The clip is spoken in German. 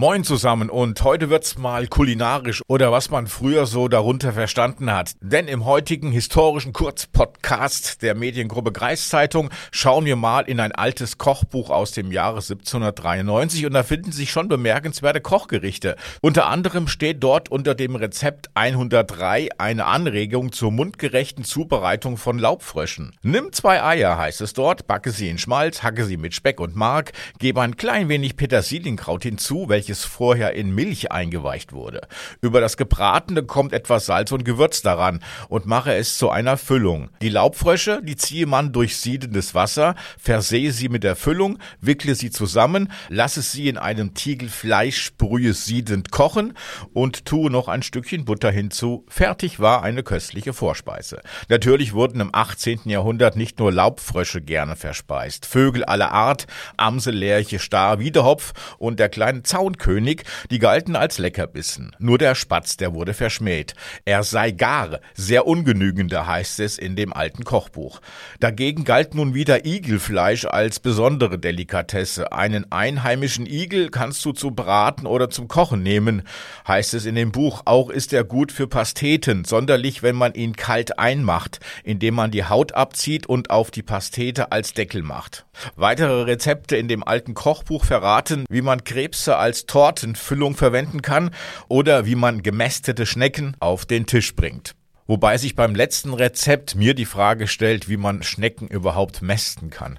Moin zusammen und heute wird's mal kulinarisch oder was man früher so darunter verstanden hat. Denn im heutigen historischen Kurzpodcast der Mediengruppe Kreiszeitung schauen wir mal in ein altes Kochbuch aus dem Jahre 1793 und da finden sich schon bemerkenswerte Kochgerichte. Unter anderem steht dort unter dem Rezept 103 eine Anregung zur mundgerechten Zubereitung von Laubfröschen. Nimm zwei Eier, heißt es dort, backe sie in Schmalz, hacke sie mit Speck und Mark, gebe ein klein wenig Petersilienkraut hinzu, welches welches vorher in Milch eingeweicht wurde. Über das Gebratene kommt etwas Salz und Gewürz daran und mache es zu einer Füllung. Die Laubfrösche, die ziehe man durch siedendes Wasser, versehe sie mit der Füllung, wickle sie zusammen, lasse sie in einem Tiegel Fleischbrühe siedend kochen und tue noch ein Stückchen Butter hinzu. Fertig war eine köstliche Vorspeise. Natürlich wurden im 18. Jahrhundert nicht nur Laubfrösche gerne verspeist. Vögel aller Art, Amsel, Lerche, Star, Wiedehopf und der kleine Zaun König, die galten als Leckerbissen. Nur der Spatz, der wurde verschmäht. Er sei gar sehr ungenügender, heißt es in dem alten Kochbuch. Dagegen galt nun wieder Igelfleisch als besondere Delikatesse. Einen einheimischen Igel kannst du zu braten oder zum Kochen nehmen, heißt es in dem Buch. Auch ist er gut für Pasteten, sonderlich wenn man ihn kalt einmacht, indem man die Haut abzieht und auf die Pastete als Deckel macht. Weitere Rezepte in dem alten Kochbuch verraten, wie man Krebse als Tortenfüllung verwenden kann oder wie man gemästete Schnecken auf den Tisch bringt. Wobei sich beim letzten Rezept mir die Frage stellt, wie man Schnecken überhaupt mästen kann.